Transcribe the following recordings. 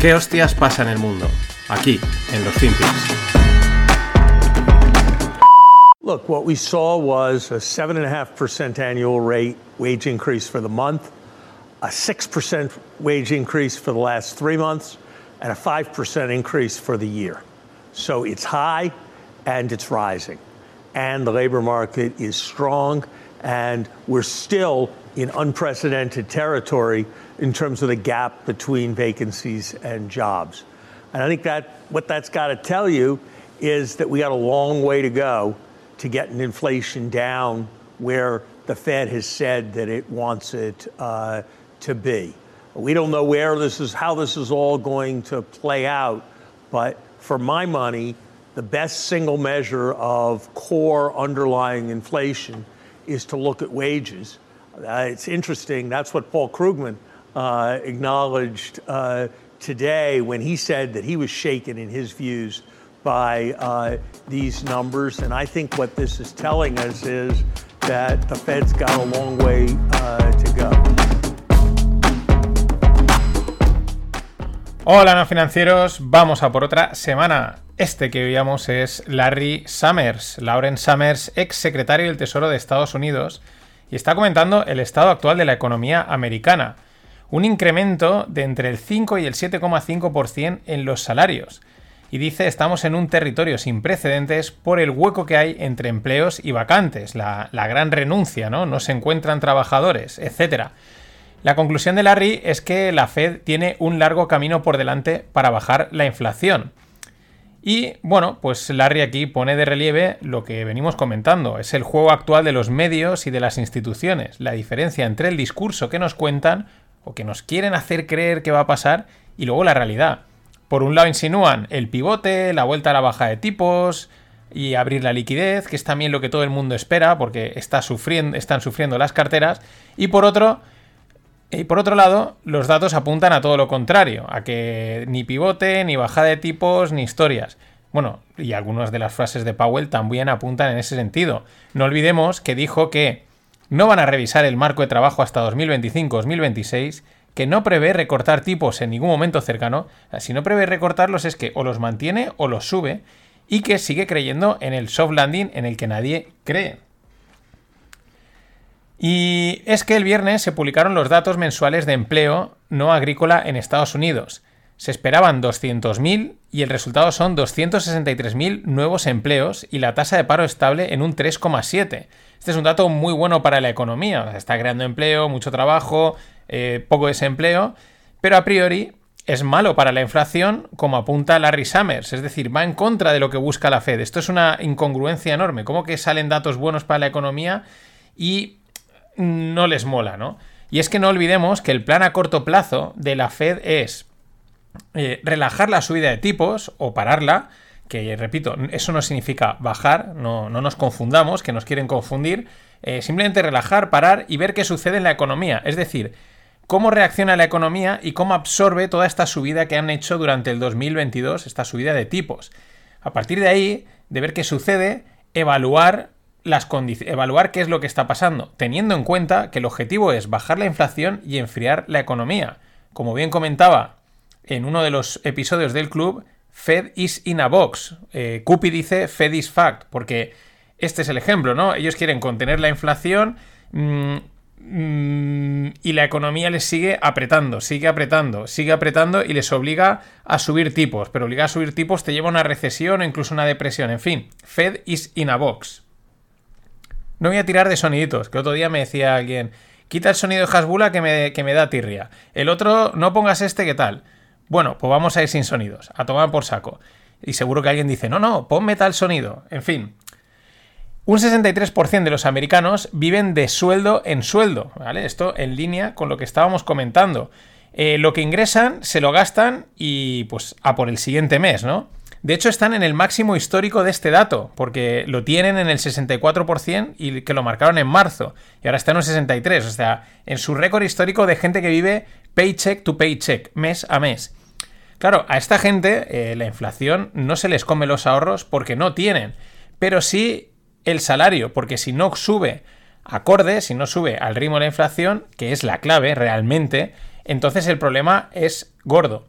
¿Qué hostias pasa en el mundo? Aquí, en los FinPix. Look, what we saw was a 7.5% annual rate wage increase for the month, a 6% wage increase for the last three months, and a 5% increase for the year. So it's high and it's rising. And the labor market is strong, and we're still in unprecedented territory in terms of the gap between vacancies and jobs. And I think that what that's got to tell you is that we got a long way to go to getting inflation down where the Fed has said that it wants it uh, to be. We don't know where this is, how this is all going to play out, but for my money, the best single measure of core underlying inflation is to look at wages. Uh, it's interesting. That's what Paul Krugman uh, acknowledged uh, today when he said that he was shaken in his views by uh, these numbers. And I think what this is telling us is that the Fed's got a long way uh, to go. Hola, no financieros. Vamos a por otra semana. Este que veíamos es Larry Summers, Lauren Summers, ex secretario del Tesoro de Estados Unidos, y está comentando el estado actual de la economía americana. Un incremento de entre el 5 y el 7,5% en los salarios. Y dice, estamos en un territorio sin precedentes por el hueco que hay entre empleos y vacantes, la, la gran renuncia, ¿no? No se encuentran trabajadores, etcétera. La conclusión de Larry es que la Fed tiene un largo camino por delante para bajar la inflación. Y bueno, pues Larry aquí pone de relieve lo que venimos comentando, es el juego actual de los medios y de las instituciones, la diferencia entre el discurso que nos cuentan o que nos quieren hacer creer que va a pasar y luego la realidad. Por un lado insinúan el pivote, la vuelta a la baja de tipos y abrir la liquidez, que es también lo que todo el mundo espera porque está sufriendo, están sufriendo las carteras, y por otro y por otro lado, los datos apuntan a todo lo contrario, a que ni pivote, ni bajada de tipos, ni historias. Bueno, y algunas de las frases de Powell también apuntan en ese sentido. No olvidemos que dijo que no van a revisar el marco de trabajo hasta 2025-2026, que no prevé recortar tipos en ningún momento cercano. Si no prevé recortarlos es que o los mantiene o los sube, y que sigue creyendo en el soft landing en el que nadie cree. Y es que el viernes se publicaron los datos mensuales de empleo no agrícola en Estados Unidos. Se esperaban 200.000 y el resultado son 263.000 nuevos empleos y la tasa de paro estable en un 3,7. Este es un dato muy bueno para la economía. está creando empleo, mucho trabajo, eh, poco desempleo, pero a priori es malo para la inflación, como apunta Larry Summers. Es decir, va en contra de lo que busca la Fed. Esto es una incongruencia enorme. ¿Cómo que salen datos buenos para la economía y no les mola, ¿no? Y es que no olvidemos que el plan a corto plazo de la Fed es eh, relajar la subida de tipos o pararla, que repito, eso no significa bajar, no, nos confundamos, que nos quieren confundir, eh, simplemente relajar, parar y ver qué sucede en la economía, es decir, cómo reacciona la economía y cómo absorbe toda esta subida que han hecho durante el 2022, esta subida de tipos. A partir de ahí, de ver qué sucede, evaluar las evaluar qué es lo que está pasando, teniendo en cuenta que el objetivo es bajar la inflación y enfriar la economía. Como bien comentaba en uno de los episodios del club, Fed is in a box. Eh, dice Fed is fact, porque este es el ejemplo, ¿no? Ellos quieren contener la inflación mm, mm, y la economía les sigue apretando, sigue apretando, sigue apretando y les obliga a subir tipos. Pero obligar a subir tipos te lleva a una recesión o incluso una depresión. En fin, Fed is in a box. No voy a tirar de soniditos, que otro día me decía alguien, quita el sonido de Hasbula que me, que me da tirria. El otro, no pongas este, ¿qué tal? Bueno, pues vamos a ir sin sonidos, a tomar por saco. Y seguro que alguien dice, no, no, ponme tal sonido. En fin. Un 63% de los americanos viven de sueldo en sueldo, ¿vale? Esto en línea con lo que estábamos comentando. Eh, lo que ingresan se lo gastan y pues a por el siguiente mes, ¿no? De hecho, están en el máximo histórico de este dato, porque lo tienen en el 64% y que lo marcaron en marzo, y ahora está en un 63%, o sea, en su récord histórico de gente que vive paycheck to paycheck, mes a mes. Claro, a esta gente eh, la inflación no se les come los ahorros porque no tienen, pero sí el salario, porque si no sube acorde, si no sube al ritmo de la inflación, que es la clave realmente, entonces el problema es gordo.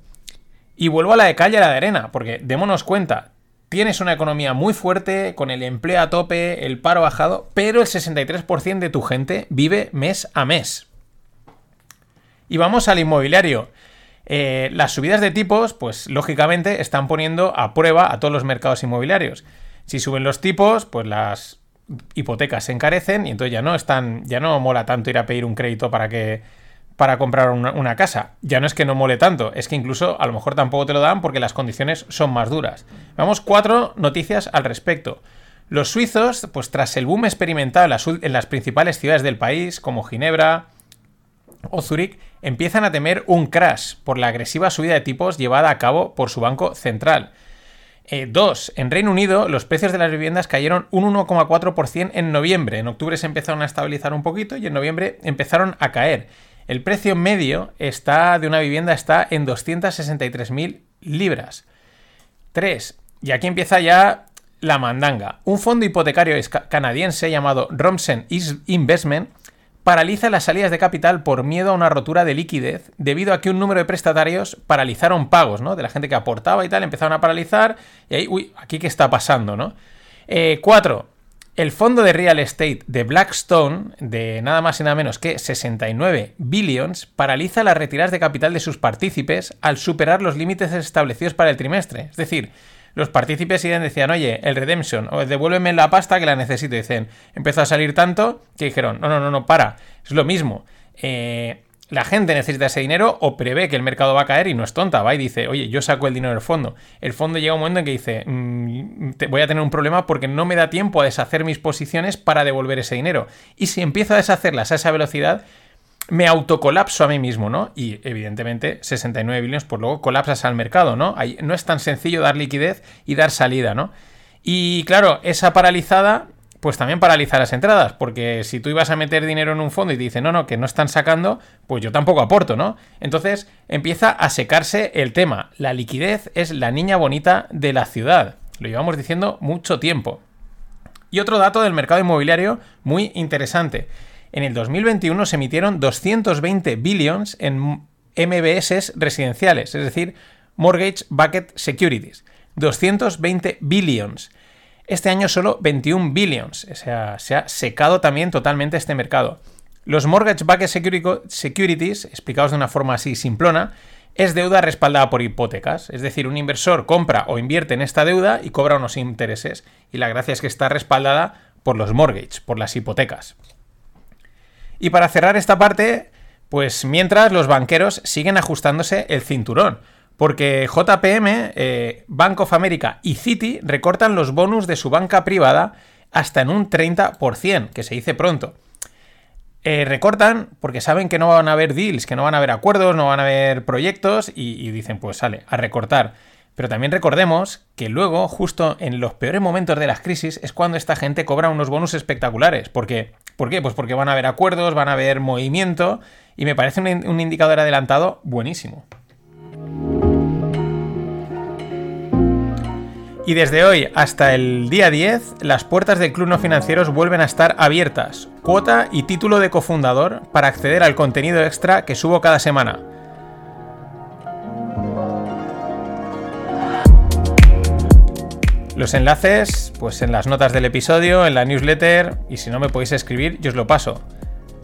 Y vuelvo a la de calle a la de arena, porque démonos cuenta, tienes una economía muy fuerte, con el empleo a tope, el paro bajado, pero el 63% de tu gente vive mes a mes. Y vamos al inmobiliario. Eh, las subidas de tipos, pues lógicamente están poniendo a prueba a todos los mercados inmobiliarios. Si suben los tipos, pues las hipotecas se encarecen y entonces ya no están, ya no mola tanto ir a pedir un crédito para que para comprar una, casa. Ya no es que no mole tanto, es que incluso a lo mejor tampoco te lo dan porque las condiciones son más duras. Vamos, cuatro noticias al respecto. Los suizos, pues tras el boom experimentado en las, principales ciudades del país, como Ginebra o Zúrich, empiezan a temer un crash por la agresiva subida de tipos llevada a cabo por su banco central. Eh, dos, en Reino Unido los precios de las viviendas cayeron un 1,4% en noviembre. En octubre se empezaron a estabilizar un poquito y en noviembre empezaron a caer. El precio medio está, de una vivienda está en 263.000 libras. 3. Y aquí empieza ya la mandanga. Un fondo hipotecario canadiense llamado Romsen Investment paraliza las salidas de capital por miedo a una rotura de liquidez debido a que un número de prestatarios paralizaron pagos, ¿no? De la gente que aportaba y tal, empezaron a paralizar y ahí, uy, aquí qué está pasando, ¿no? 4. Eh, el fondo de real estate de Blackstone, de nada más y nada menos que 69 billions, paraliza las retiradas de capital de sus partícipes al superar los límites establecidos para el trimestre. Es decir, los partícipes siguen decían, oye, el redemption, o devuélveme la pasta que la necesito. dicen, empezó a salir tanto que dijeron, no, no, no, no, para, es lo mismo. Eh, la gente necesita ese dinero o prevé que el mercado va a caer y no es tonta, va y dice, oye, yo saco el dinero del fondo. El fondo llega un momento en que dice, mm, voy a tener un problema porque no me da tiempo a deshacer mis posiciones para devolver ese dinero. Y si empiezo a deshacerlas a esa velocidad, me autocolapso a mí mismo, ¿no? Y evidentemente 69 billones, pues luego colapsas al mercado, ¿no? no es tan sencillo dar liquidez y dar salida, ¿no? Y claro, esa paralizada, pues también paraliza las entradas, porque si tú ibas a meter dinero en un fondo y te dicen, no, no, que no están sacando, pues yo tampoco aporto, ¿no? Entonces empieza a secarse el tema. La liquidez es la niña bonita de la ciudad. Lo llevamos diciendo mucho tiempo. Y otro dato del mercado inmobiliario muy interesante en el 2021 se emitieron 220 billions en MBS residenciales, es decir, Mortgage Bucket Securities. 220 billions. Este año solo 21 billions. O sea, se ha secado también totalmente este mercado. Los Mortgage Bucket Securities, explicados de una forma así simplona, es deuda respaldada por hipotecas. Es decir, un inversor compra o invierte en esta deuda y cobra unos intereses. Y la gracia es que está respaldada por los mortgage, por las hipotecas. Y para cerrar esta parte, pues mientras los banqueros siguen ajustándose el cinturón. Porque JPM, eh, Bank of America y Citi recortan los bonus de su banca privada hasta en un 30%, que se dice pronto. Eh, recortan porque saben que no van a haber deals, que no van a haber acuerdos, no van a haber proyectos y, dicen, pues sale, a recortar. Pero también recordemos que luego, justo en los peores momentos de las crisis, es cuando esta gente cobra unos bonus espectaculares. Porque, ¿Por qué? Pues porque van a haber acuerdos, van a haber movimiento y me parece un, un indicador adelantado buenísimo. Y desde hoy hasta el día 10, las puertas del Club No Financieros vuelven a estar abiertas. Cuota y título de cofundador para acceder al contenido extra que subo cada semana. Los enlaces, pues en las notas del episodio, en la newsletter, y si no me podéis escribir, yo os lo paso.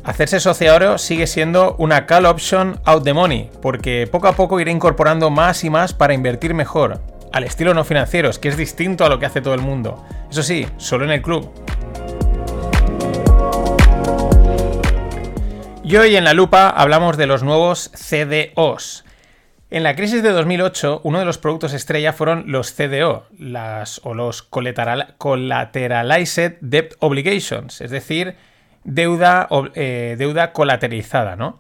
Hacerse socio sigue siendo una call option out the money, porque poco a poco iré incorporando más y más para invertir mejor, al estilo no financieros, que es distinto a lo que hace todo el mundo. Eso sí, solo en el club. Y hoy en la lupa hablamos de los nuevos CDOs. En la crisis de 2008, uno de los productos estrella fueron los CDO, las, o los Collateralized Debt Obligations, es decir, deuda, eh, deuda colateralizada, ¿no?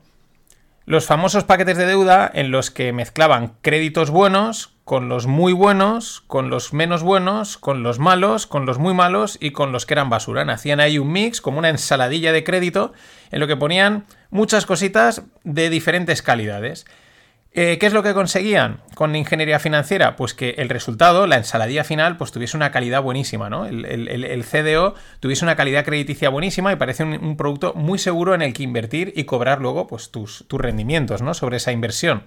Los famosos paquetes de deuda en los que mezclaban créditos buenos con los muy buenos, con los menos buenos, con los malos, con los muy malos y con los que eran basura. Hacían ahí un mix, como una ensaladilla de crédito, en lo que ponían muchas cositas de diferentes calidades. Eh, ¿Qué es lo que conseguían con ingeniería financiera? Pues que el resultado, la ensaladilla final, pues tuviese una calidad buenísima, ¿no? El, CDO tuviese una calidad crediticia buenísima y parece un, producto muy seguro en el que invertir y cobrar luego pues, tus, rendimientos, ¿no? Sobre esa inversión.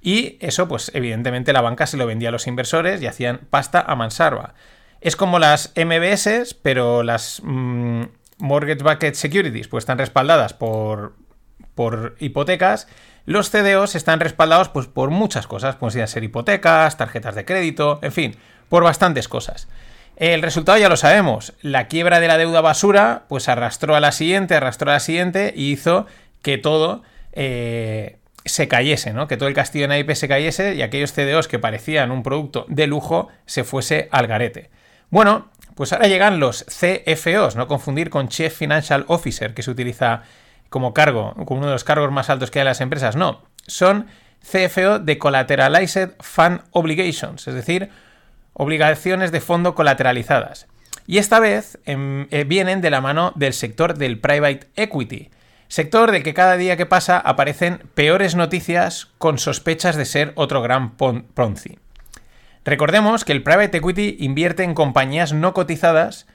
Y eso, pues evidentemente la banca se lo vendía a los inversores y hacían pasta a mansarva. Es como las MBS, pero las mm, Mortgage Bucket Securities pues están respaldadas por, por hipotecas. Los CDOs están respaldados pues, por muchas cosas, pueden ser hipotecas, tarjetas de crédito, en fin, por bastantes cosas. El resultado ya lo sabemos. La quiebra de la deuda basura, pues arrastró a la siguiente, arrastró a la siguiente y hizo que todo eh, se cayese, ¿no? Que todo el castillo de naipes se cayese y aquellos CDOs que parecían un producto de lujo se fuese al garete. Bueno, pues ahora llegan los CFOs, no confundir con Chief Financial Officer, que se utiliza como cargo, como uno de los cargos más altos que hay en las empresas. No, son CFO de Collateralized Fund Obligations, es decir, obligaciones de fondo colateralizadas. Y esta vez em, eh, vienen de la mano del sector del private equity, sector del que cada día que pasa aparecen peores noticias con sospechas de ser otro gran Ponzi. Recordemos que el private equity invierte en compañías no cotizadas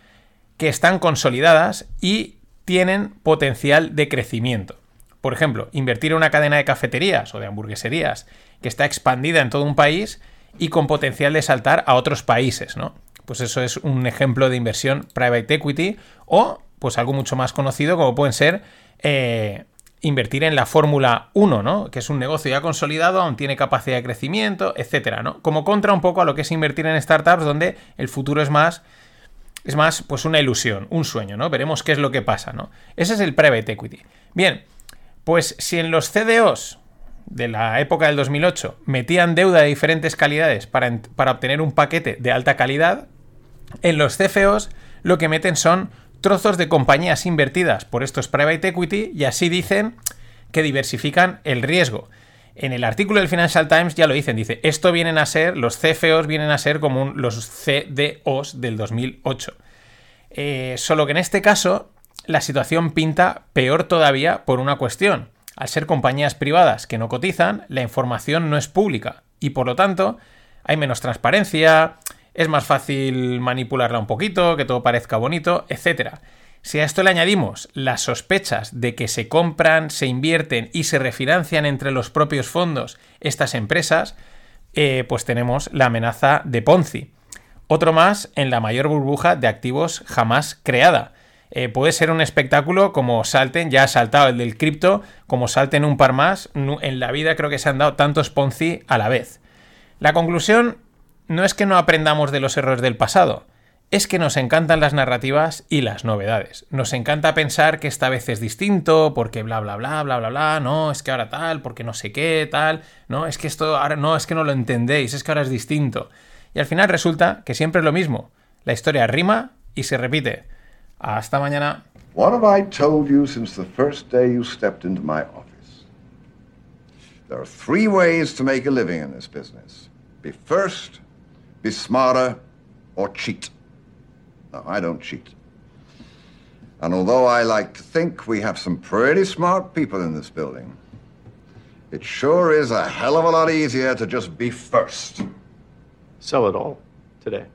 que están consolidadas y tienen potencial de crecimiento. Por ejemplo, invertir en una cadena de cafeterías o de hamburgueserías que está expandida en todo un país y con potencial de saltar a otros países, ¿no? Pues eso es un ejemplo de inversión private equity o pues algo mucho más conocido como pueden ser eh, invertir en la Fórmula 1, ¿no? Que es un negocio ya consolidado, aún tiene capacidad de crecimiento, etcétera, ¿no? Como contra un poco a lo que es invertir en startups donde el futuro es más es más pues una ilusión, un sueño, ¿no? Veremos qué es lo que pasa, ¿no? Ese es el private equity. Bien, pues si en los CDOs de la época del 2008 metían deuda de diferentes calidades para, para obtener un paquete de alta calidad, en los CFOs lo que meten son trozos de compañías invertidas por estos private equity y así dicen que diversifican el riesgo. En el artículo del Financial Times ya lo dicen, dice, esto vienen a ser, los CFOs vienen a ser como los CDOs del 2008. Eh, solo que en este caso la situación pinta peor todavía por una cuestión. Al ser compañías privadas que no cotizan, la información no es pública y por lo tanto hay menos transparencia, es más fácil manipularla un poquito, que todo parezca bonito, etc. Si a esto le añadimos las sospechas de que se compran, se invierten y se refinancian entre los propios fondos estas empresas, eh, pues tenemos la amenaza de Ponzi. Otro más en la mayor burbuja de activos jamás creada. Eh, puede ser un espectáculo como salten, ya ha saltado el del cripto, como salten un par más. En la vida creo que se han dado tantos Ponzi a la vez. La conclusión no es que no aprendamos de los errores del pasado, es que nos encantan las narrativas y las novedades. Nos encanta pensar que esta vez es distinto, porque bla bla bla bla bla bla, no, es que ahora tal, porque no sé qué, tal, no, es que esto ahora no, es que no lo entendéis, es que ahora es distinto. Y al final resulta que siempre es lo mismo. La historia rima y se repite. Hasta mañana. What have I told you since the first day you stepped into my office? There are three ways to make a living in this business be first, be smarter, or cheat. No, I don't cheat. And although I like to think we have some pretty smart people in this building, it sure is a hell of a lot easier to just be first. Sell it all today.